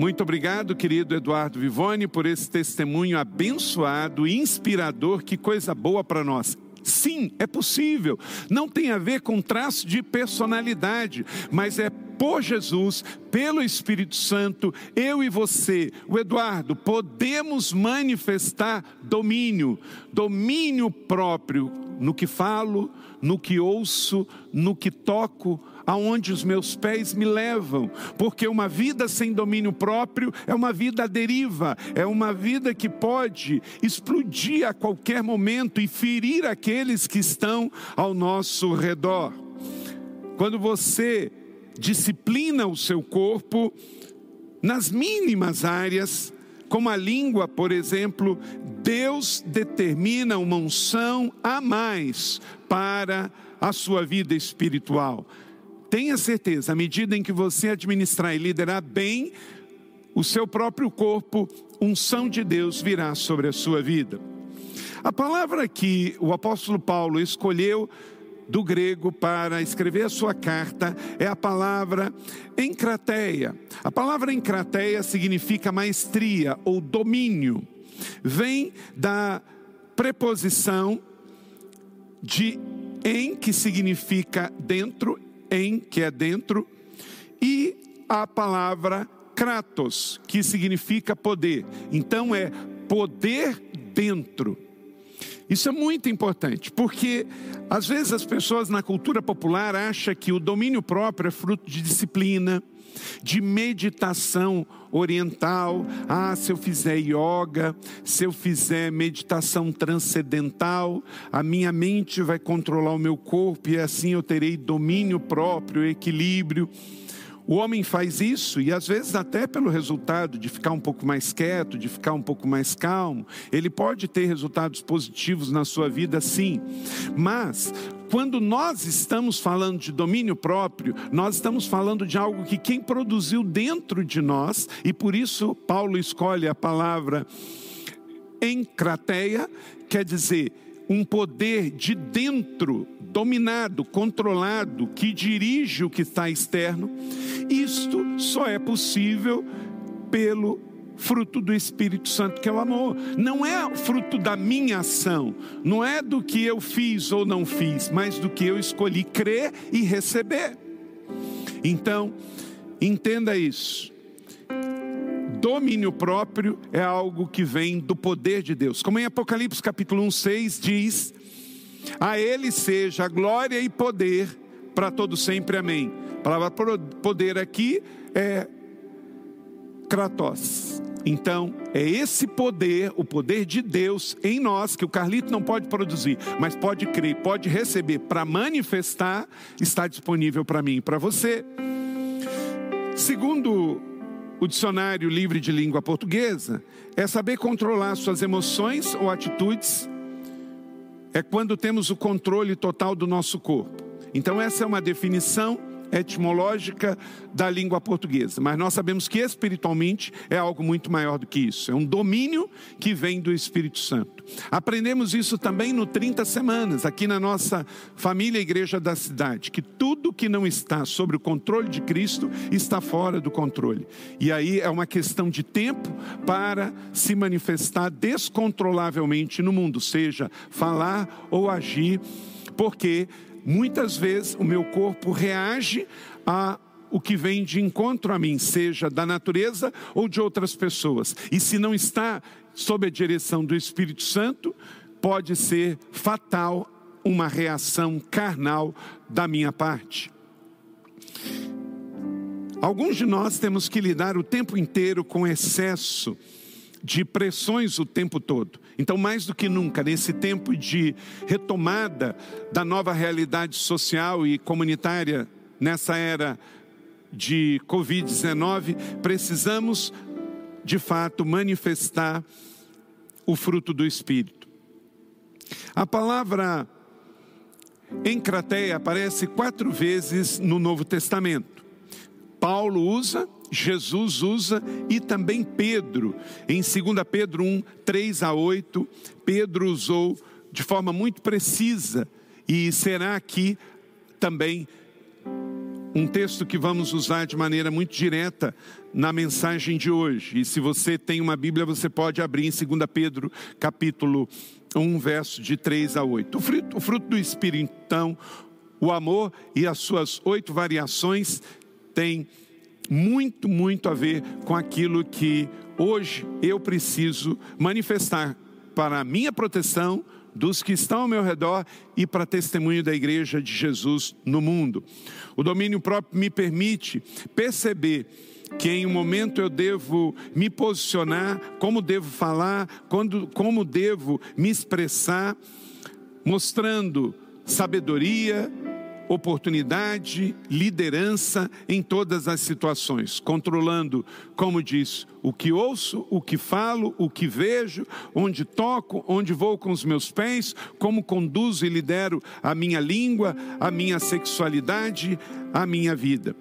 Muito obrigado, querido Eduardo Vivone, por esse testemunho abençoado, inspirador. Que coisa boa para nós. Sim, é possível. Não tem a ver com traço de personalidade, mas é por Jesus, pelo Espírito Santo, eu e você, o Eduardo, podemos manifestar domínio, domínio próprio no que falo, no que ouço, no que toco, aonde os meus pés me levam, porque uma vida sem domínio próprio é uma vida à deriva, é uma vida que pode explodir a qualquer momento e ferir aqueles que estão ao nosso redor. Quando você disciplina o seu corpo nas mínimas áreas, como a língua, por exemplo, Deus determina uma unção a mais para a sua vida espiritual. Tenha certeza, à medida em que você administrar e liderar bem o seu próprio corpo, unção de Deus virá sobre a sua vida. A palavra que o apóstolo Paulo escolheu do grego para escrever a sua carta é a palavra encrateia. A palavra encrateia significa maestria ou domínio. Vem da preposição de em, que significa dentro, em, que é dentro, e a palavra kratos, que significa poder. Então é poder dentro. Isso é muito importante, porque às vezes as pessoas na cultura popular acham que o domínio próprio é fruto de disciplina, de meditação oriental. Ah, se eu fizer yoga, se eu fizer meditação transcendental, a minha mente vai controlar o meu corpo e assim eu terei domínio próprio, equilíbrio. O homem faz isso e às vezes até pelo resultado de ficar um pouco mais quieto, de ficar um pouco mais calmo, ele pode ter resultados positivos na sua vida sim. Mas quando nós estamos falando de domínio próprio, nós estamos falando de algo que quem produziu dentro de nós, e por isso Paulo escolhe a palavra encrateia, quer dizer, um poder de dentro, dominado, controlado, que dirige o que está externo. Isto só é possível pelo fruto do Espírito Santo, que é o amor. Não é fruto da minha ação, não é do que eu fiz ou não fiz, mas do que eu escolhi crer e receber. Então, entenda isso domínio próprio é algo que vem do poder de Deus. Como em Apocalipse capítulo 1, 6 diz: A Ele seja glória e poder para todo sempre. Amém. A palavra poder aqui é Kratos. Então, é esse poder, o poder de Deus em nós, que o Carlito não pode produzir, mas pode crer, pode receber para manifestar, está disponível para mim e para você. Segundo o dicionário livre de língua portuguesa é saber controlar suas emoções ou atitudes, é quando temos o controle total do nosso corpo. Então, essa é uma definição etimológica da língua portuguesa, mas nós sabemos que espiritualmente é algo muito maior do que isso, é um domínio que vem do Espírito Santo. Aprendemos isso também no 30 semanas, aqui na nossa família Igreja da Cidade, que tudo que não está sobre o controle de Cristo está fora do controle. E aí é uma questão de tempo para se manifestar descontrolavelmente no mundo, seja falar ou agir, porque muitas vezes o meu corpo reage a o que vem de encontro a mim, seja da natureza ou de outras pessoas. E se não está sob a direção do Espírito Santo, pode ser fatal uma reação carnal da minha parte. Alguns de nós temos que lidar o tempo inteiro com excesso de pressões o tempo todo. Então, mais do que nunca, nesse tempo de retomada da nova realidade social e comunitária, nessa era de Covid-19, precisamos, de fato, manifestar o fruto do Espírito. A palavra encrateia aparece quatro vezes no Novo Testamento. Paulo usa Jesus usa e também Pedro. Em 2 Pedro 1, 3 a 8, Pedro usou de forma muito precisa e será aqui também um texto que vamos usar de maneira muito direta na mensagem de hoje. E se você tem uma Bíblia, você pode abrir em 2 Pedro, capítulo 1, verso de 3 a 8. O fruto, o fruto do Espírito, então, o amor e as suas oito variações têm muito, muito a ver com aquilo que hoje eu preciso manifestar para a minha proteção, dos que estão ao meu redor e para testemunho da igreja de Jesus no mundo. O domínio próprio me permite perceber que em um momento eu devo me posicionar, como devo falar, quando, como devo me expressar, mostrando sabedoria, oportunidade, liderança em todas as situações, controlando, como diz, o que ouço, o que falo, o que vejo, onde toco, onde vou com os meus pés, como conduzo e lidero a minha língua, a minha sexualidade, a minha vida.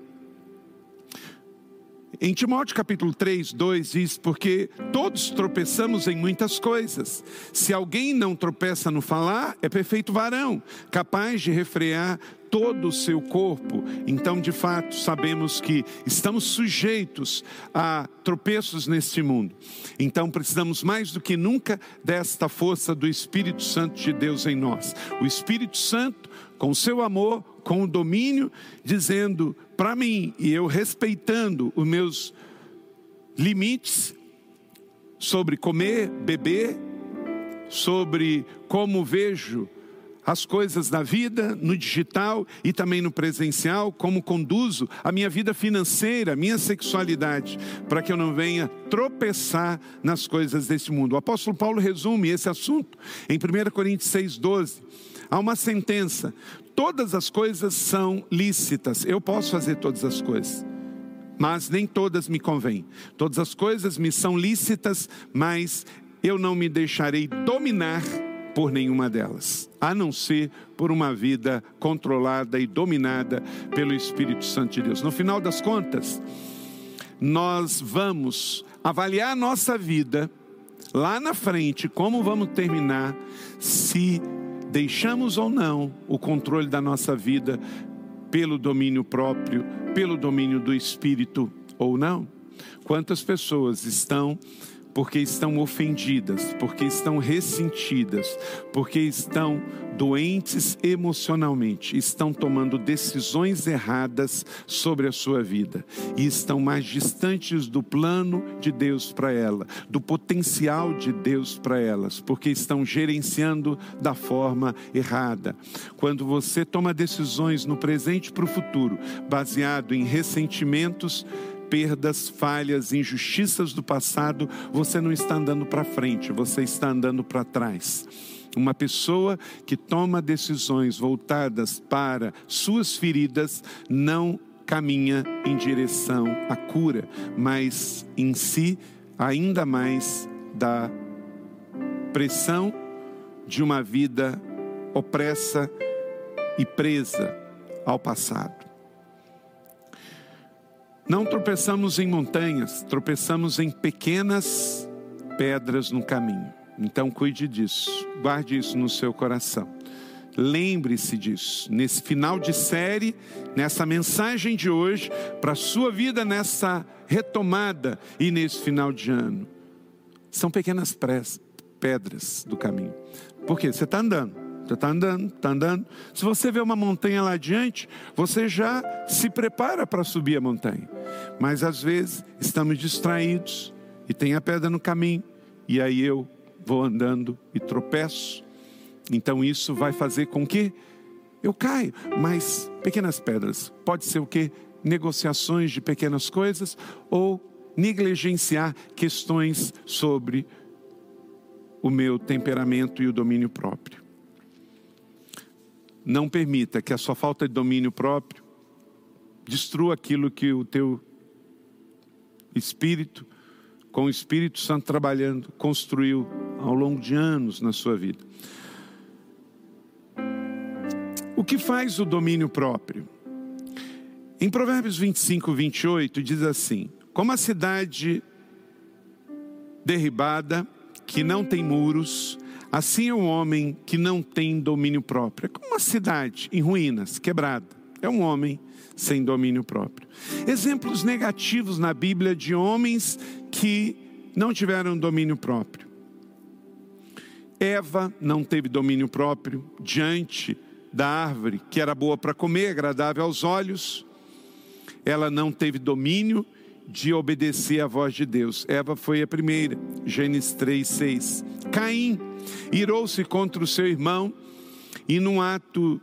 Em Timóteo capítulo 3, 2 diz: Porque todos tropeçamos em muitas coisas. Se alguém não tropeça no falar, é perfeito varão, capaz de refrear todo o seu corpo. Então, de fato, sabemos que estamos sujeitos a tropeços neste mundo. Então, precisamos mais do que nunca desta força do Espírito Santo de Deus em nós. O Espírito Santo, com o seu amor, com o domínio, dizendo para mim, e eu respeitando os meus limites sobre comer, beber, sobre como vejo as coisas da vida no digital e também no presencial, como conduzo a minha vida financeira, minha sexualidade, para que eu não venha tropeçar nas coisas desse mundo. O apóstolo Paulo resume esse assunto em 1 Coríntios 6,12. Há uma sentença: todas as coisas são lícitas, eu posso fazer todas as coisas mas nem todas me convêm. Todas as coisas me são lícitas, mas eu não me deixarei dominar por nenhuma delas, a não ser por uma vida controlada e dominada pelo Espírito Santo de Deus. No final das contas, nós vamos avaliar a nossa vida lá na frente, como vamos terminar, se deixamos ou não o controle da nossa vida pelo domínio próprio, pelo domínio do Espírito ou não. Quantas pessoas estão porque estão ofendidas, porque estão ressentidas, porque estão doentes emocionalmente, estão tomando decisões erradas sobre a sua vida e estão mais distantes do plano de Deus para ela, do potencial de Deus para elas, porque estão gerenciando da forma errada. Quando você toma decisões no presente para o futuro, baseado em ressentimentos, perdas, falhas, injustiças do passado, você não está andando para frente, você está andando para trás. Uma pessoa que toma decisões voltadas para suas feridas não caminha em direção à cura, mas em si ainda mais da pressão de uma vida opressa e presa ao passado. Não tropeçamos em montanhas, tropeçamos em pequenas pedras no caminho. Então cuide disso, guarde isso no seu coração. Lembre-se disso. Nesse final de série, nessa mensagem de hoje, para a sua vida nessa retomada e nesse final de ano. São pequenas pedras do caminho. Porque você está andando. Você está andando, está andando. Se você vê uma montanha lá adiante, você já se prepara para subir a montanha. Mas às vezes estamos distraídos e tem a pedra no caminho, e aí eu vou andando e tropeço. Então isso vai fazer com que eu caia. Mas pequenas pedras, pode ser o que? Negociações de pequenas coisas ou negligenciar questões sobre o meu temperamento e o domínio próprio. Não permita que a sua falta de domínio próprio destrua aquilo que o teu espírito, com o Espírito Santo trabalhando, construiu ao longo de anos na sua vida. O que faz o domínio próprio? Em Provérbios 25, 28, diz assim: Como a cidade derribada, que não tem muros, Assim é um homem que não tem domínio próprio. É como uma cidade em ruínas, quebrada. É um homem sem domínio próprio. Exemplos negativos na Bíblia de homens que não tiveram domínio próprio. Eva não teve domínio próprio diante da árvore que era boa para comer, agradável aos olhos. Ela não teve domínio de obedecer à voz de Deus. Eva foi a primeira. Gênesis 3, 6. Caim irou-se contra o seu irmão e, num ato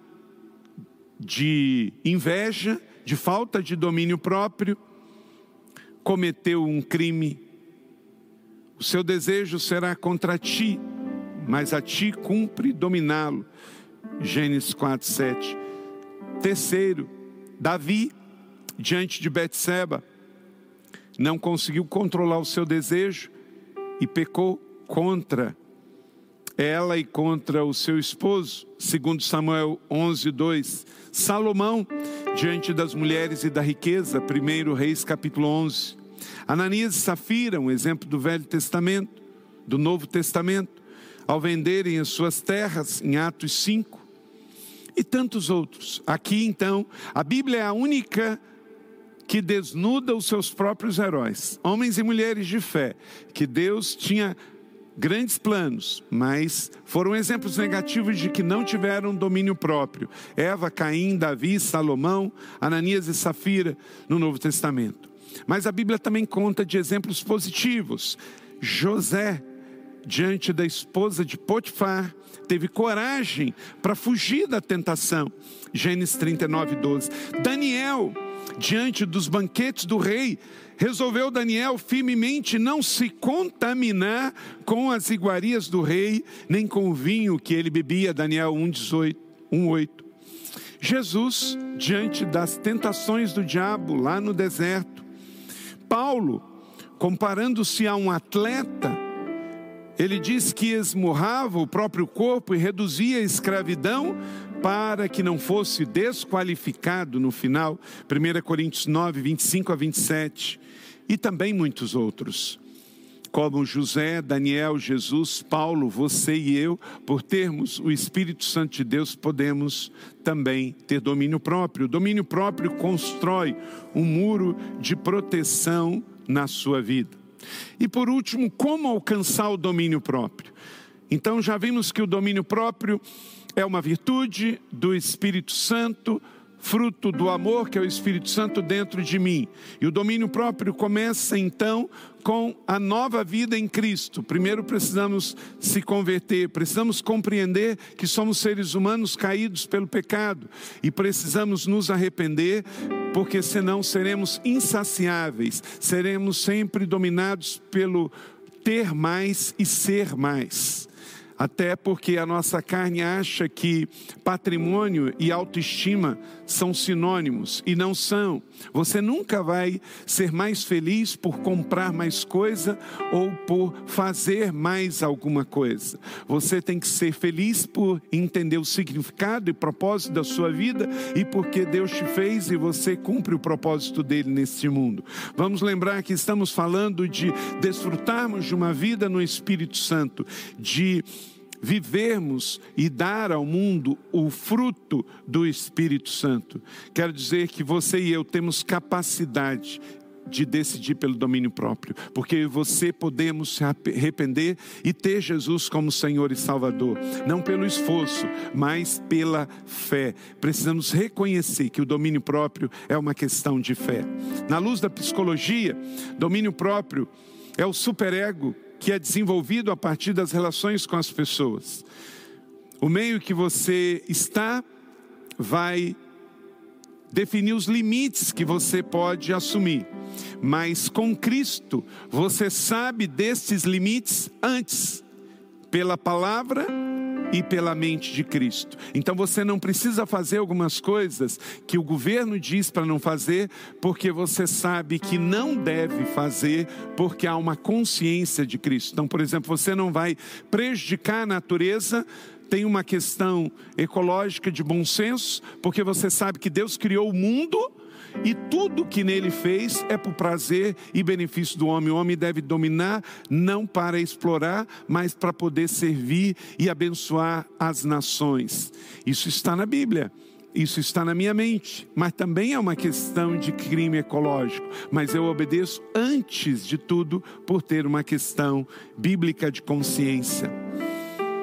de inveja, de falta de domínio próprio, cometeu um crime. O seu desejo será contra ti, mas a ti cumpre dominá-lo. Gênesis 4, 7. Terceiro, Davi, diante de Betseba, não conseguiu controlar o seu desejo e pecou contra ela e contra o seu esposo, segundo Samuel 11, 2. Salomão, diante das mulheres e da riqueza, 1 Reis capítulo 11. Ananias e Safira, um exemplo do Velho Testamento, do Novo Testamento, ao venderem as suas terras, em Atos 5, e tantos outros. Aqui então, a Bíblia é a única que desnuda os seus próprios heróis, homens e mulheres de fé, que Deus tinha grandes planos, mas foram exemplos negativos de que não tiveram domínio próprio. Eva, Caim, Davi, Salomão, Ananias e Safira no Novo Testamento. Mas a Bíblia também conta de exemplos positivos. José, diante da esposa de Potifar, teve coragem para fugir da tentação. Gênesis 39, 12. Daniel, diante dos banquetes do rei, resolveu Daniel firmemente não se contaminar com as iguarias do rei, nem com o vinho que ele bebia. Daniel 1,18. 1,8. Jesus, diante das tentações do diabo lá no deserto, Paulo, comparando-se a um atleta, ele diz que esmurrava o próprio corpo e reduzia a escravidão para que não fosse desqualificado no final. 1 Coríntios 9, 25 a 27. E também muitos outros. Como José, Daniel, Jesus, Paulo, você e eu, por termos o Espírito Santo de Deus, podemos também ter domínio próprio. O domínio próprio constrói um muro de proteção na sua vida. E por último, como alcançar o domínio próprio? Então já vimos que o domínio próprio é uma virtude do Espírito Santo, fruto do amor que é o Espírito Santo dentro de mim. E o domínio próprio começa então com a nova vida em Cristo. Primeiro precisamos se converter, precisamos compreender que somos seres humanos caídos pelo pecado e precisamos nos arrepender, porque senão seremos insaciáveis, seremos sempre dominados pelo ter mais e ser mais até porque a nossa carne acha que patrimônio e autoestima são sinônimos e não são. Você nunca vai ser mais feliz por comprar mais coisa ou por fazer mais alguma coisa. Você tem que ser feliz por entender o significado e propósito da sua vida e porque Deus te fez e você cumpre o propósito dele neste mundo. Vamos lembrar que estamos falando de desfrutarmos de uma vida no Espírito Santo, de vivermos e dar ao mundo o fruto do Espírito Santo. Quero dizer que você e eu temos capacidade de decidir pelo domínio próprio, porque você podemos se arrepender e ter Jesus como Senhor e Salvador, não pelo esforço, mas pela fé. Precisamos reconhecer que o domínio próprio é uma questão de fé. Na luz da psicologia, domínio próprio é o superego que é desenvolvido a partir das relações com as pessoas. O meio que você está vai definir os limites que você pode assumir. Mas com Cristo, você sabe desses limites antes, pela palavra e pela mente de Cristo. Então você não precisa fazer algumas coisas que o governo diz para não fazer, porque você sabe que não deve fazer, porque há uma consciência de Cristo. Então, por exemplo, você não vai prejudicar a natureza tem uma questão ecológica de bom senso, porque você sabe que Deus criou o mundo e tudo que nele fez é por prazer e benefício do homem. O homem deve dominar não para explorar, mas para poder servir e abençoar as nações. Isso está na Bíblia. isso está na minha mente, mas também é uma questão de crime ecológico. Mas eu obedeço antes de tudo por ter uma questão bíblica de consciência.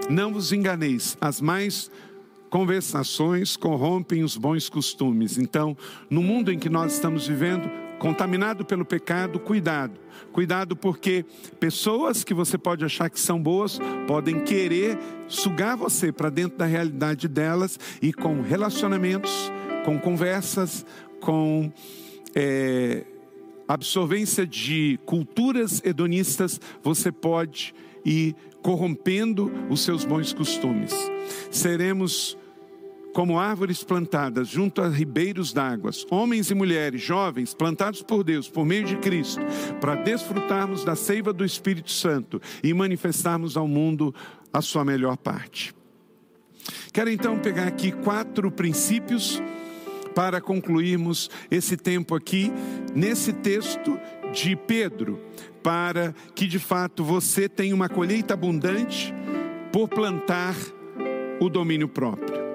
Não vos enganeis, as mais conversações corrompem os bons costumes. Então, no mundo em que nós estamos vivendo, contaminado pelo pecado, cuidado. Cuidado porque pessoas que você pode achar que são boas podem querer sugar você para dentro da realidade delas e com relacionamentos, com conversas, com é, absorvência de culturas hedonistas, você pode ir corrompendo os seus bons costumes. Seremos como árvores plantadas junto a ribeiros d'águas, homens e mulheres, jovens, plantados por Deus, por meio de Cristo, para desfrutarmos da seiva do Espírito Santo e manifestarmos ao mundo a sua melhor parte. Quero então pegar aqui quatro princípios para concluirmos esse tempo aqui, nesse texto de Pedro, para que de fato você tenha uma colheita abundante por plantar o domínio próprio.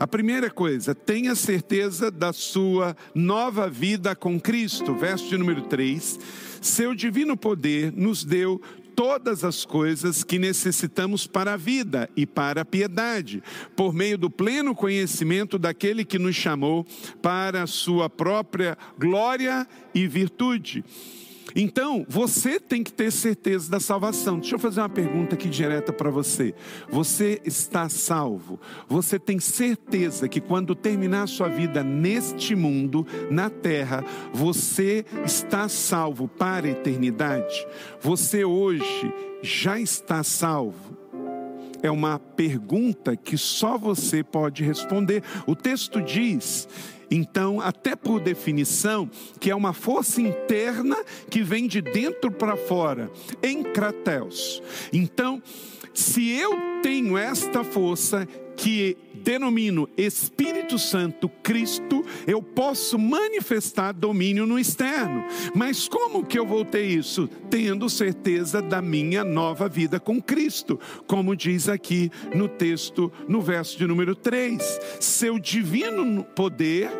A primeira coisa, tenha certeza da sua nova vida com Cristo. Verso de número 3. Seu divino poder nos deu todas as coisas que necessitamos para a vida e para a piedade, por meio do pleno conhecimento daquele que nos chamou para a sua própria glória e virtude. Então, você tem que ter certeza da salvação. Deixa eu fazer uma pergunta aqui direta para você. Você está salvo? Você tem certeza que quando terminar a sua vida neste mundo, na terra, você está salvo para a eternidade? Você hoje já está salvo? É uma pergunta que só você pode responder. O texto diz então, até por definição, que é uma força interna que vem de dentro para fora, em Krateus. Então, se eu tenho esta força que denomino Espírito Santo Cristo, eu posso manifestar domínio no externo. Mas como que eu vou ter isso? Tendo certeza da minha nova vida com Cristo, como diz aqui no texto, no verso de número 3. Seu divino poder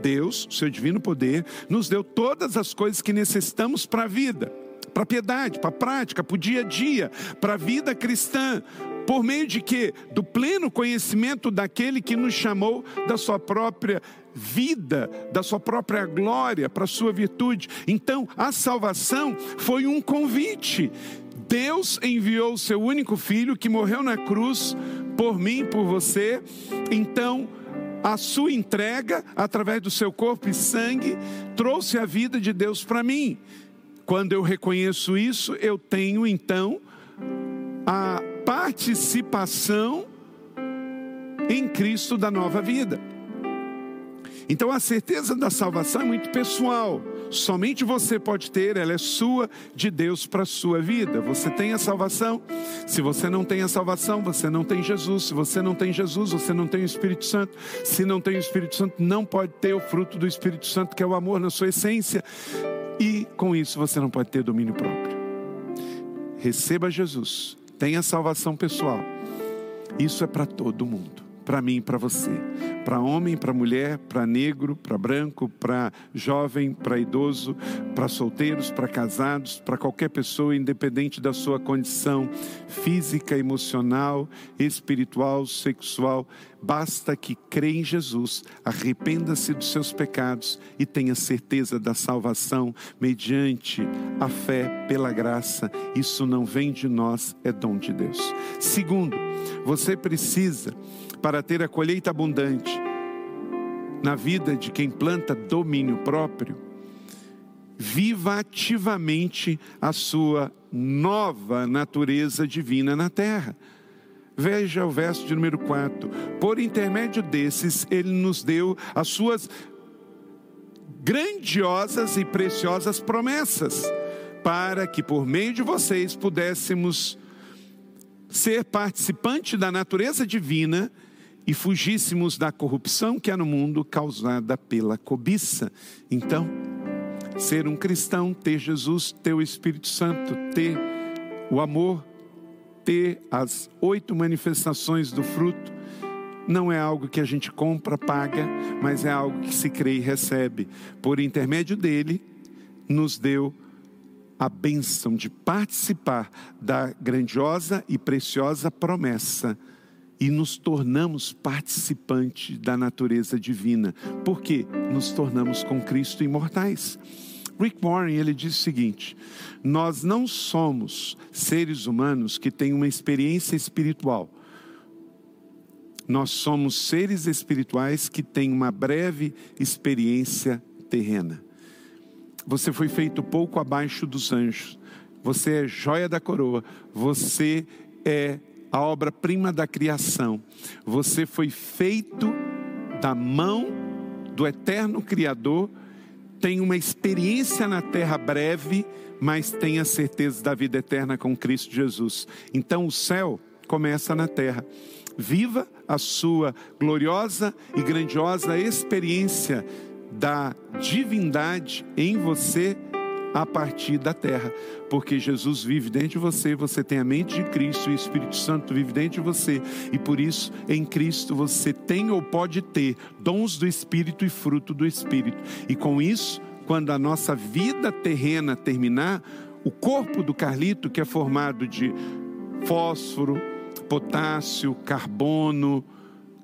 Deus, seu divino poder, nos deu todas as coisas que necessitamos para a vida, para a piedade, para a prática, para o dia a dia, para a vida cristã, por meio de quê? Do pleno conhecimento daquele que nos chamou da sua própria vida, da sua própria glória, para a sua virtude. Então, a salvação foi um convite. Deus enviou o seu único filho que morreu na cruz por mim, por você. Então, a sua entrega através do seu corpo e sangue trouxe a vida de Deus para mim. Quando eu reconheço isso, eu tenho então a participação em Cristo da nova vida. Então a certeza da salvação é muito pessoal. Somente você pode ter, ela é sua de Deus para a sua vida. Você tem a salvação. Se você não tem a salvação, você não tem Jesus. Se você não tem Jesus, você não tem o Espírito Santo. Se não tem o Espírito Santo, não pode ter o fruto do Espírito Santo, que é o amor na sua essência. E com isso você não pode ter domínio próprio. Receba Jesus. Tenha salvação pessoal. Isso é para todo mundo para mim e para você, para homem, para mulher, para negro, para branco, para jovem, para idoso, para solteiros, para casados, para qualquer pessoa, independente da sua condição física, emocional, espiritual, sexual. Basta que crê em Jesus, arrependa-se dos seus pecados e tenha certeza da salvação mediante a fé pela graça. Isso não vem de nós, é dom de Deus. Segundo, você precisa para ter a colheita abundante na vida de quem planta domínio próprio, viva ativamente a sua nova natureza divina na terra. Veja o verso de número 4. Por intermédio desses, ele nos deu as suas grandiosas e preciosas promessas, para que por meio de vocês pudéssemos ser participante da natureza divina e fugíssemos da corrupção que há no mundo causada pela cobiça. Então, ser um cristão, ter Jesus, ter o Espírito Santo, ter o amor, ter as oito manifestações do fruto, não é algo que a gente compra, paga, mas é algo que se crê e recebe. Por intermédio dele, nos deu a bênção de participar da grandiosa e preciosa promessa e nos tornamos participantes da natureza divina, porque nos tornamos com Cristo imortais. Rick Warren ele diz o seguinte: nós não somos seres humanos que têm uma experiência espiritual. Nós somos seres espirituais que têm uma breve experiência terrena. Você foi feito pouco abaixo dos anjos. Você é joia da coroa. Você é a obra-prima da criação. Você foi feito da mão do eterno Criador tem uma experiência na terra breve, mas tem a certeza da vida eterna com Cristo Jesus. Então o céu começa na terra. Viva a sua gloriosa e grandiosa experiência da divindade em você a partir da terra, porque Jesus vive dentro de você, você tem a mente de Cristo e o Espírito Santo vive dentro de você, e por isso em Cristo você tem ou pode ter dons do Espírito e fruto do Espírito, e com isso, quando a nossa vida terrena terminar, o corpo do Carlito, que é formado de fósforo, potássio, carbono,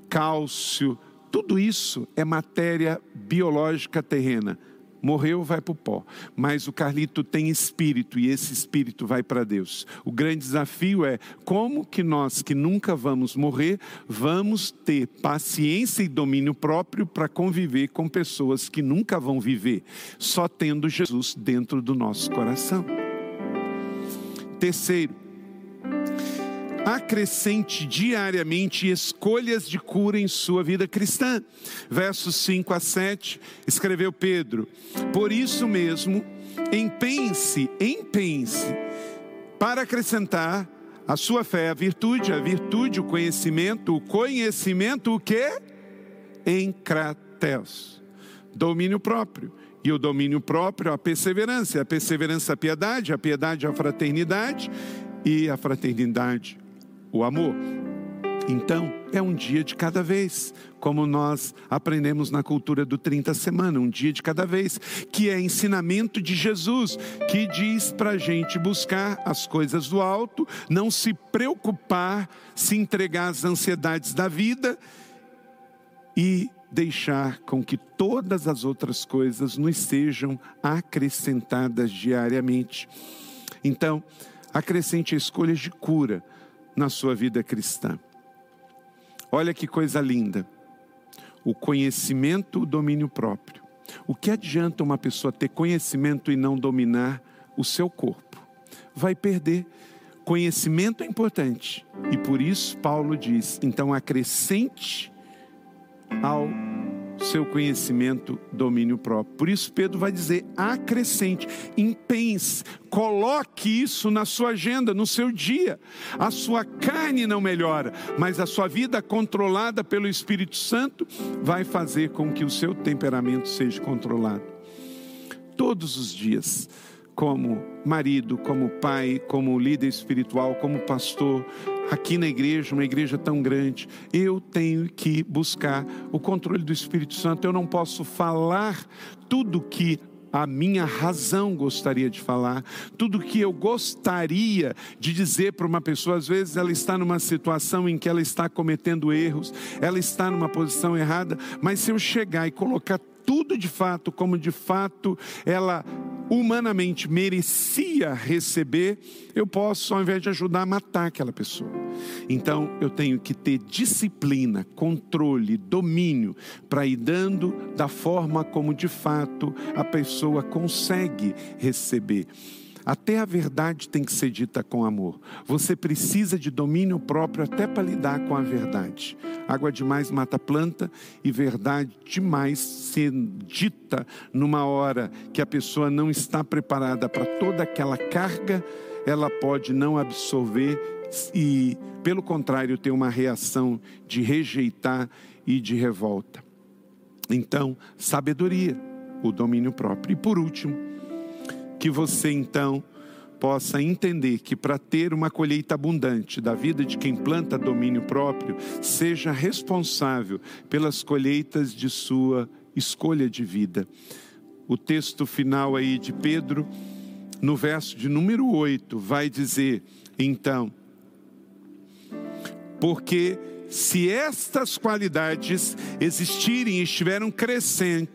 cálcio, tudo isso é matéria biológica terrena Morreu, vai para o pó. Mas o Carlito tem espírito e esse espírito vai para Deus. O grande desafio é como que nós que nunca vamos morrer, vamos ter paciência e domínio próprio para conviver com pessoas que nunca vão viver, só tendo Jesus dentro do nosso coração. Terceiro, acrescente diariamente escolhas de cura em sua vida cristã. Versos 5 a 7, escreveu Pedro: Por isso mesmo, empenhe-se, empenhe-se, para acrescentar a sua fé, a virtude, a virtude, o conhecimento, o conhecimento, o que? Em crateus, domínio próprio. E o domínio próprio, a perseverança, a perseverança, a piedade, a piedade, a fraternidade e a fraternidade, o amor. Então, é um dia de cada vez, como nós aprendemos na cultura do 30 semana, um dia de cada vez, que é ensinamento de Jesus, que diz para a gente buscar as coisas do alto, não se preocupar, se entregar às ansiedades da vida e deixar com que todas as outras coisas nos sejam acrescentadas diariamente. Então, acrescente escolhas de cura na sua vida cristã. Olha que coisa linda. O conhecimento, o domínio próprio. O que adianta uma pessoa ter conhecimento e não dominar o seu corpo? Vai perder. Conhecimento é importante. E por isso Paulo diz: então acrescente ao seu conhecimento, domínio próprio. Por isso, Pedro vai dizer: acrescente, empenhe-se, coloque isso na sua agenda, no seu dia. A sua carne não melhora, mas a sua vida controlada pelo Espírito Santo vai fazer com que o seu temperamento seja controlado. Todos os dias como marido, como pai, como líder espiritual, como pastor, aqui na igreja, uma igreja tão grande, eu tenho que buscar o controle do Espírito Santo. Eu não posso falar tudo que a minha razão gostaria de falar, tudo que eu gostaria de dizer para uma pessoa. Às vezes ela está numa situação em que ela está cometendo erros, ela está numa posição errada, mas se eu chegar e colocar tudo de fato como de fato ela humanamente merecia receber, eu posso, ao invés de ajudar, matar aquela pessoa. Então, eu tenho que ter disciplina, controle, domínio, para ir dando da forma como de fato a pessoa consegue receber. Até a verdade tem que ser dita com amor. Você precisa de domínio próprio até para lidar com a verdade. Água demais mata planta e verdade demais ser dita numa hora que a pessoa não está preparada para toda aquela carga, ela pode não absorver e, pelo contrário, ter uma reação de rejeitar e de revolta. Então, sabedoria, o domínio próprio. E por último, que você então possa entender que para ter uma colheita abundante da vida de quem planta domínio próprio, seja responsável pelas colheitas de sua escolha de vida. O texto final aí de Pedro, no verso de número 8, vai dizer: então, porque se estas qualidades existirem e estiveram crescendo,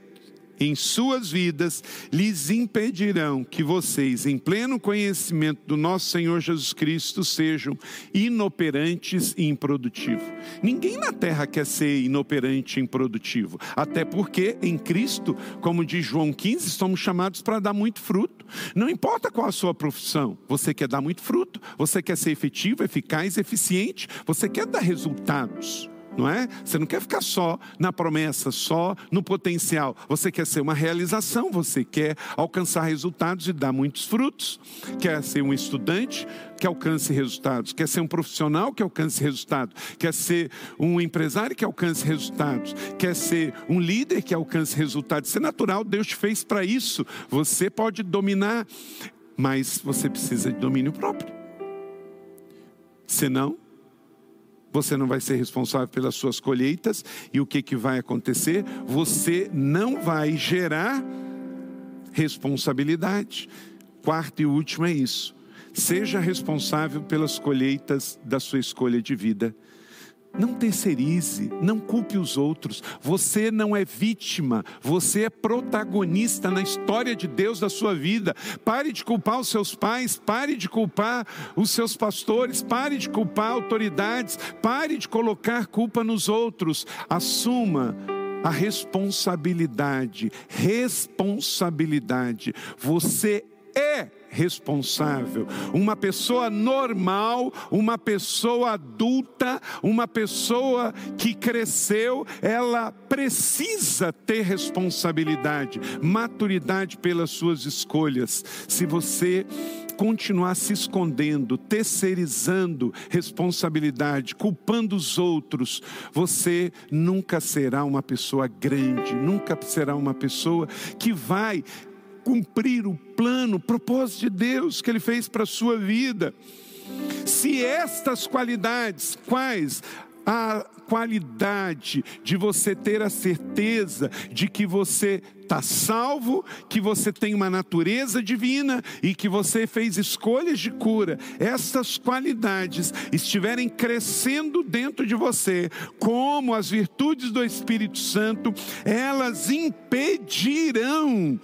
em suas vidas lhes impedirão que vocês, em pleno conhecimento do nosso Senhor Jesus Cristo, sejam inoperantes e improdutivos. Ninguém na terra quer ser inoperante e improdutivo, até porque em Cristo, como diz João 15, somos chamados para dar muito fruto. Não importa qual a sua profissão, você quer dar muito fruto, você quer ser efetivo, eficaz, eficiente, você quer dar resultados não é? Você não quer ficar só na promessa, só no potencial. Você quer ser uma realização, você quer alcançar resultados e dar muitos frutos. Quer ser um estudante que alcance resultados, quer ser um profissional que alcance resultados, quer ser um empresário que alcance resultados, quer ser um líder que alcance resultados. Isso é natural, Deus te fez para isso. Você pode dominar, mas você precisa de domínio próprio. Senão, você não vai ser responsável pelas suas colheitas, e o que, que vai acontecer? Você não vai gerar responsabilidade. Quarto e último é isso. Seja responsável pelas colheitas da sua escolha de vida. Não terceirize, não culpe os outros. Você não é vítima, você é protagonista na história de Deus da sua vida. Pare de culpar os seus pais, pare de culpar os seus pastores, pare de culpar autoridades, pare de colocar culpa nos outros. Assuma a responsabilidade. Responsabilidade. Você é responsável. Uma pessoa normal, uma pessoa adulta, uma pessoa que cresceu, ela precisa ter responsabilidade, maturidade pelas suas escolhas. Se você continuar se escondendo, terceirizando responsabilidade, culpando os outros, você nunca será uma pessoa grande, nunca será uma pessoa que vai cumprir o plano, o propósito de Deus que Ele fez para a sua vida. Se estas qualidades, quais? A qualidade de você ter a certeza de que você está salvo, que você tem uma natureza divina e que você fez escolhas de cura, essas qualidades estiverem crescendo dentro de você, como as virtudes do Espírito Santo, elas impedirão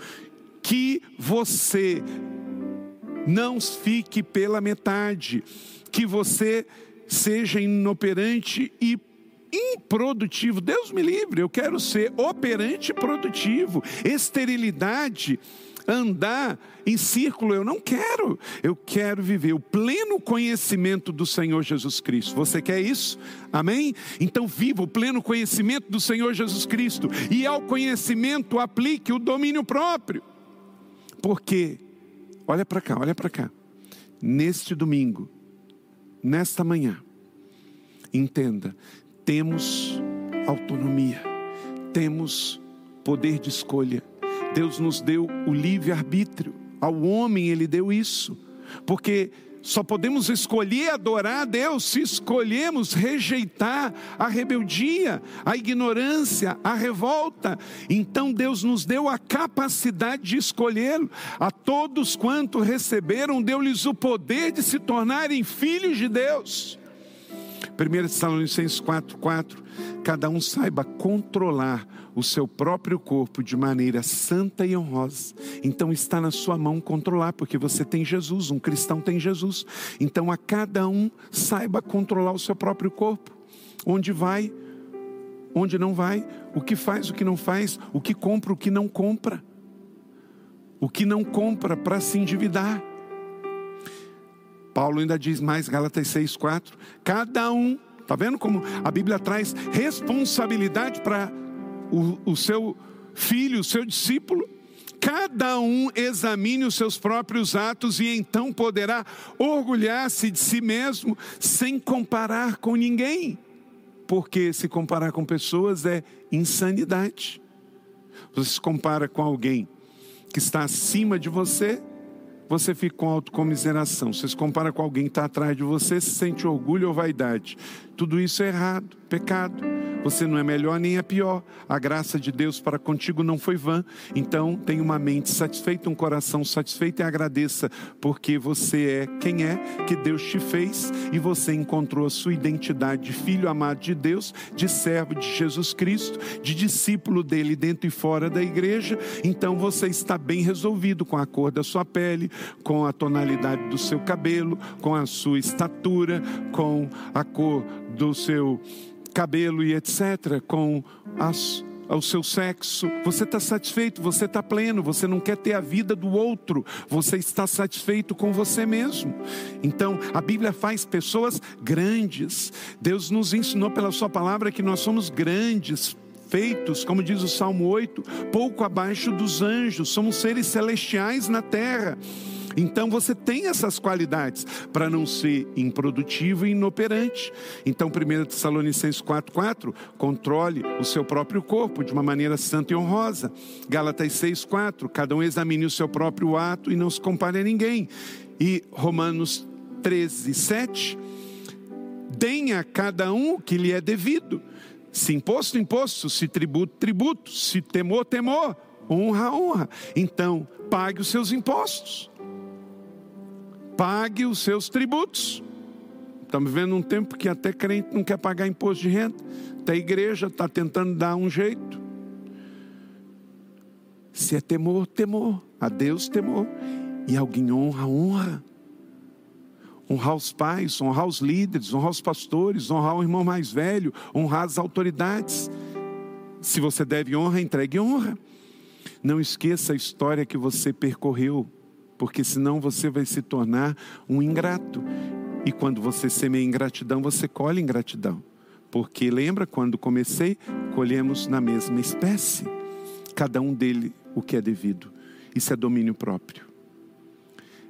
que você não fique pela metade, que você seja inoperante e improdutivo. Deus me livre, eu quero ser operante e produtivo. Esterilidade, andar em círculo, eu não quero. Eu quero viver o pleno conhecimento do Senhor Jesus Cristo. Você quer isso? Amém? Então viva o pleno conhecimento do Senhor Jesus Cristo e ao conhecimento aplique o domínio próprio. Porque, olha para cá, olha para cá. Neste domingo, nesta manhã, entenda, temos autonomia, temos poder de escolha. Deus nos deu o livre arbítrio. Ao homem ele deu isso. Porque só podemos escolher adorar a Deus se escolhemos rejeitar a rebeldia, a ignorância, a revolta. Então Deus nos deu a capacidade de escolhê-lo. A todos quanto receberam, deu-lhes o poder de se tornarem filhos de Deus. 1 Tessalonicenses 4,4: Cada um saiba controlar o seu próprio corpo de maneira santa e honrosa. Então está na sua mão controlar, porque você tem Jesus, um cristão tem Jesus. Então a cada um saiba controlar o seu próprio corpo. Onde vai, onde não vai, o que faz, o que não faz, o que compra, o que não compra. O que não compra para se endividar. Paulo ainda diz mais, Gálatas 6,4: cada um, está vendo como a Bíblia traz responsabilidade para o, o seu filho, o seu discípulo? Cada um examine os seus próprios atos e então poderá orgulhar-se de si mesmo sem comparar com ninguém. Porque se comparar com pessoas é insanidade. Você se compara com alguém que está acima de você, você fica com autocomiseração. Você se compara com alguém que está atrás de você, se sente orgulho ou vaidade. Tudo isso é errado, pecado. Você não é melhor nem é pior. A graça de Deus para contigo não foi vã. Então, tenha uma mente satisfeita, um coração satisfeito e agradeça, porque você é quem é, que Deus te fez e você encontrou a sua identidade de filho amado de Deus, de servo de Jesus Cristo, de discípulo dele dentro e fora da igreja. Então, você está bem resolvido com a cor da sua pele, com a tonalidade do seu cabelo, com a sua estatura, com a cor do seu cabelo e etc., com as, o seu sexo, você está satisfeito, você está pleno, você não quer ter a vida do outro, você está satisfeito com você mesmo. Então, a Bíblia faz pessoas grandes. Deus nos ensinou pela Sua palavra que nós somos grandes, feitos, como diz o Salmo 8, pouco abaixo dos anjos, somos seres celestiais na terra. Então você tem essas qualidades para não ser improdutivo e inoperante. Então 1 Tessalonicenses 4:4, controle o seu próprio corpo de uma maneira santa e honrosa. Gálatas 6:4, cada um examine o seu próprio ato e não se compare a ninguém. E Romanos 13:7, deem a cada um o que lhe é devido. Se imposto, imposto, se tributo, tributo, se temor, temor, honra, honra. Então, pague os seus impostos pague os seus tributos. Estamos vivendo um tempo que até crente não quer pagar imposto de renda, até a igreja está tentando dar um jeito. Se é temor, temor, a Deus temor, e alguém honra, honra. Honrar os pais, honrar os líderes, honrar os pastores, honrar o irmão mais velho, honrar as autoridades. Se você deve honra, entregue honra. Não esqueça a história que você percorreu porque senão você vai se tornar um ingrato. E quando você semeia ingratidão, você colhe ingratidão. Porque lembra quando comecei, colhemos na mesma espécie, cada um dele o que é devido. Isso é domínio próprio.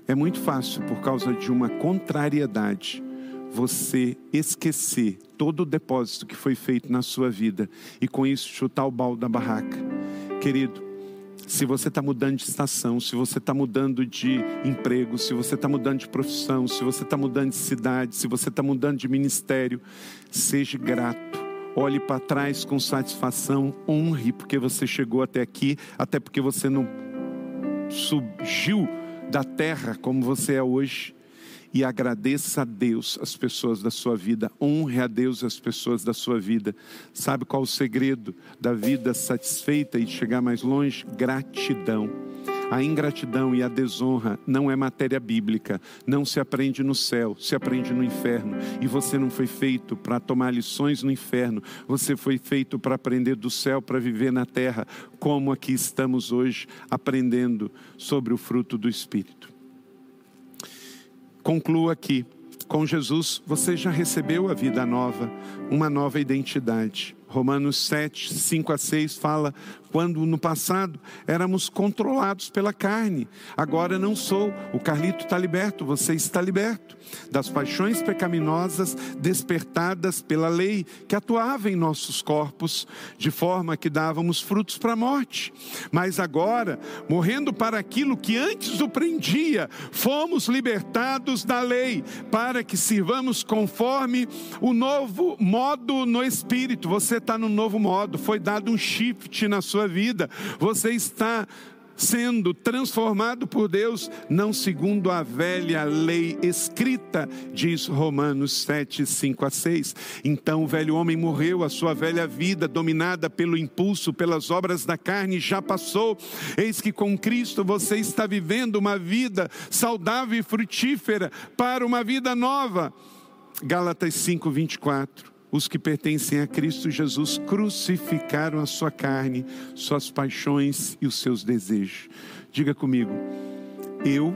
É muito fácil, por causa de uma contrariedade, você esquecer todo o depósito que foi feito na sua vida e com isso chutar o balde da barraca. Querido, se você está mudando de estação, se você está mudando de emprego, se você está mudando de profissão, se você está mudando de cidade, se você está mudando de ministério, seja grato. Olhe para trás com satisfação, honre porque você chegou até aqui, até porque você não surgiu da terra como você é hoje e agradeça a Deus as pessoas da sua vida, honre a Deus as pessoas da sua vida. Sabe qual o segredo da vida satisfeita e de chegar mais longe? Gratidão. A ingratidão e a desonra não é matéria bíblica, não se aprende no céu, se aprende no inferno. E você não foi feito para tomar lições no inferno, você foi feito para aprender do céu, para viver na terra, como aqui estamos hoje aprendendo sobre o fruto do Espírito. Concluo aqui. Com Jesus, você já recebeu a vida nova, uma nova identidade. Romanos 7, 5 a 6 fala: quando no passado éramos controlados pela carne, agora não sou. O Carlito está liberto, você está liberto das paixões pecaminosas despertadas pela lei que atuava em nossos corpos, de forma que dávamos frutos para a morte. Mas agora, morrendo para aquilo que antes o prendia, fomos libertados da lei, para que sirvamos conforme o novo modo no espírito. Você está no novo modo, foi dado um shift na sua vida, você está sendo transformado por Deus, não segundo a velha lei escrita, diz Romanos 7, 5 a 6. Então o velho homem morreu, a sua velha vida, dominada pelo impulso, pelas obras da carne, já passou. Eis que com Cristo você está vivendo uma vida saudável e frutífera para uma vida nova. Gálatas 5, 24 os que pertencem a Cristo Jesus crucificaram a sua carne, suas paixões e os seus desejos. Diga comigo, eu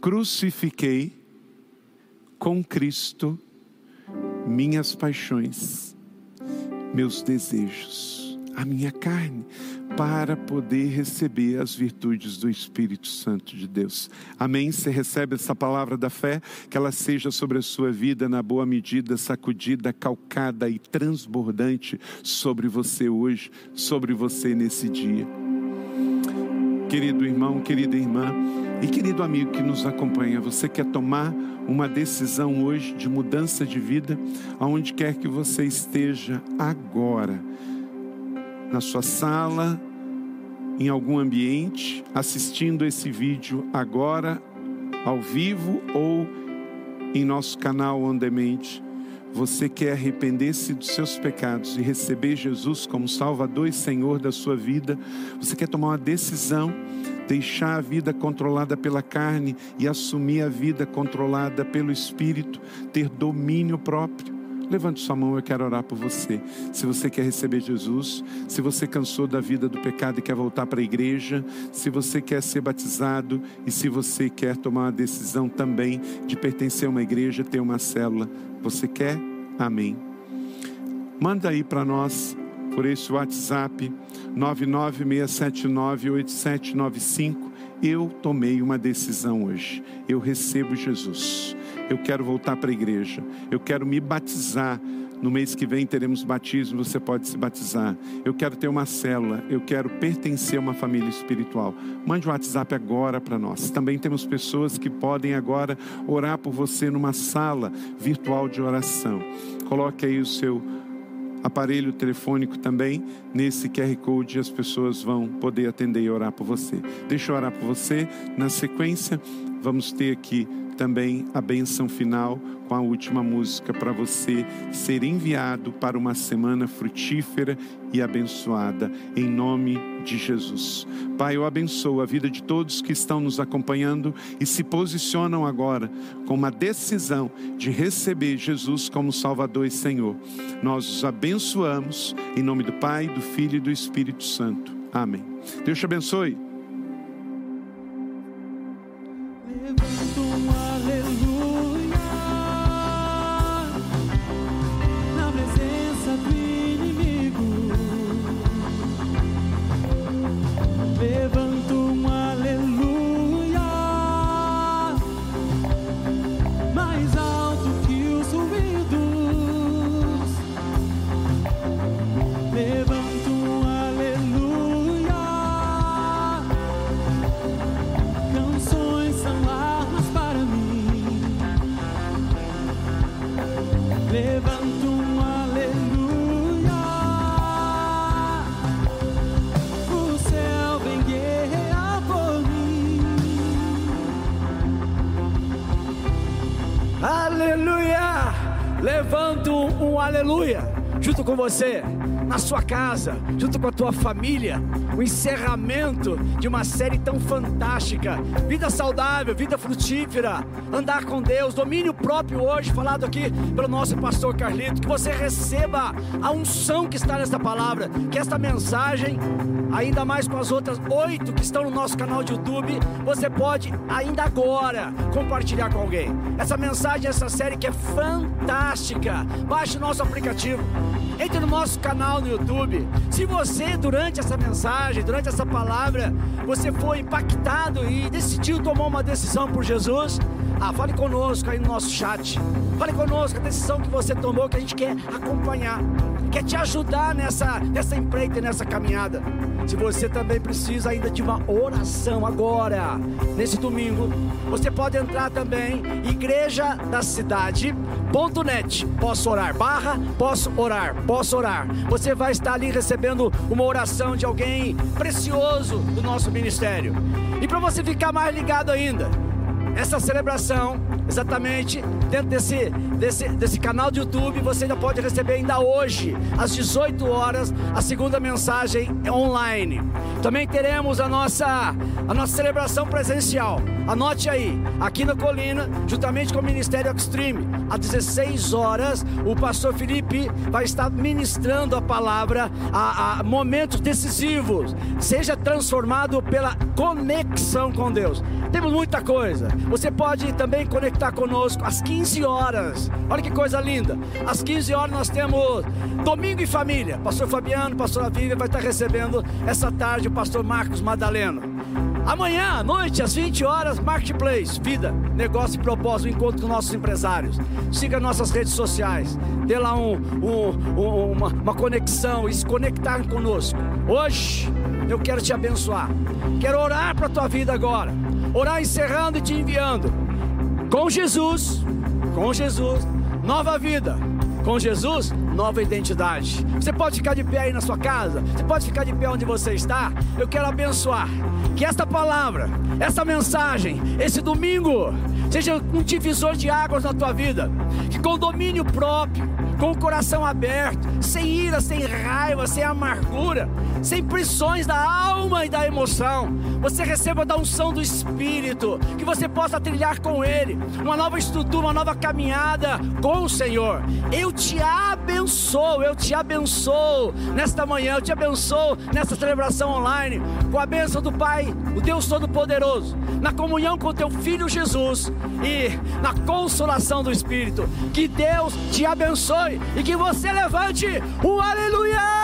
crucifiquei com Cristo minhas paixões, meus desejos, a minha carne para poder receber as virtudes do Espírito Santo de Deus. Amém? Você recebe essa palavra da fé, que ela seja sobre a sua vida na boa medida, sacudida, calcada e transbordante sobre você hoje, sobre você nesse dia. querido irmão, querida irmã e querido amigo que nos acompanha. Você quer tomar uma decisão hoje de mudança de vida, aonde quer que você esteja agora, na sua sala, em algum ambiente, assistindo esse vídeo agora, ao vivo ou em nosso canal On Demand. Você quer arrepender-se dos seus pecados e receber Jesus como Salvador e Senhor da sua vida, você quer tomar uma decisão, deixar a vida controlada pela carne e assumir a vida controlada pelo Espírito, ter domínio próprio. Levante sua mão, eu quero orar por você. Se você quer receber Jesus, se você cansou da vida do pecado e quer voltar para a igreja, se você quer ser batizado e se você quer tomar uma decisão também de pertencer a uma igreja, ter uma célula, você quer? Amém. Manda aí para nós por esse WhatsApp 996798795. Eu tomei uma decisão hoje. Eu recebo Jesus eu quero voltar para a igreja, eu quero me batizar. No mês que vem teremos batismo, você pode se batizar. Eu quero ter uma célula, eu quero pertencer a uma família espiritual. Mande um WhatsApp agora para nós. Também temos pessoas que podem agora orar por você numa sala virtual de oração. Coloque aí o seu aparelho telefônico também nesse QR Code as pessoas vão poder atender e orar por você. Deixa eu orar por você. Na sequência, vamos ter aqui também a benção final com a última música para você ser enviado para uma semana frutífera e abençoada, em nome de Jesus. Pai, eu abençoo a vida de todos que estão nos acompanhando e se posicionam agora com uma decisão de receber Jesus como Salvador e Senhor. Nós os abençoamos em nome do Pai, do Filho e do Espírito Santo. Amém. Deus te abençoe. Você, na sua casa, junto com a tua família, o encerramento de uma série tão fantástica. Vida saudável, vida frutífera, andar com Deus, domínio próprio hoje, falado aqui pelo nosso pastor Carlito. Que você receba a unção que está nesta palavra, que esta mensagem, ainda mais com as outras oito que estão no nosso canal de YouTube, você pode ainda agora compartilhar com alguém. Essa mensagem, essa série que é fantástica. Baixe o nosso aplicativo. Entre no nosso canal no YouTube. Se você, durante essa mensagem, durante essa palavra, você foi impactado e decidiu tomar uma decisão por Jesus, ah, fale conosco aí no nosso chat. Fale conosco a decisão que você tomou, que a gente quer acompanhar, quer te ajudar nessa, nessa empreita, nessa caminhada. Se você também precisa ainda de uma oração agora, nesse domingo, você pode entrar também igreja da cidade.net. Posso orar, barra, posso orar, posso orar. Você vai estar ali recebendo uma oração de alguém precioso do nosso ministério. E para você ficar mais ligado ainda, essa celebração, exatamente dentro desse, desse, desse canal de YouTube, você ainda pode receber ainda hoje, às 18 horas, a segunda mensagem online. Também teremos a nossa, a nossa celebração presencial. Anote aí, aqui na Colina, juntamente com o Ministério Extreme, às 16 horas, o pastor Felipe vai estar ministrando a palavra a, a momentos decisivos. Seja transformado pela conexão com Deus. Temos muita coisa. Você pode também conectar conosco às 15 horas. Olha que coisa linda. Às 15 horas nós temos Domingo e Família. Pastor Fabiano, pastor Vivian vai estar recebendo essa tarde o pastor Marcos Madaleno. Amanhã à noite, às 20 horas, Marketplace, vida, negócio e propósito, encontro com nossos empresários. Siga nossas redes sociais, dê lá um, um, um, uma, uma conexão e se conectar conosco. Hoje, eu quero te abençoar. Quero orar para a tua vida agora. Orar encerrando e te enviando. Com Jesus, com Jesus, nova vida. Com Jesus, nova identidade. Você pode ficar de pé aí na sua casa, você pode ficar de pé onde você está. Eu quero abençoar que esta palavra, essa mensagem, esse domingo, seja um divisor de águas na tua vida, que com domínio próprio, com o coração aberto, sem ira, sem raiva, sem amargura, sem pressões da alma e da emoção, você receba da unção do Espírito, que você possa trilhar com Ele uma nova estrutura, uma nova caminhada com o Senhor. Eu te abençoo, eu te abençoo nesta manhã, eu te abençoo nessa celebração online, com a bênção do Pai, o Deus Todo-Poderoso, na comunhão com teu Filho Jesus e na consolação do Espírito. Que Deus te abençoe e que você levante um aleluia!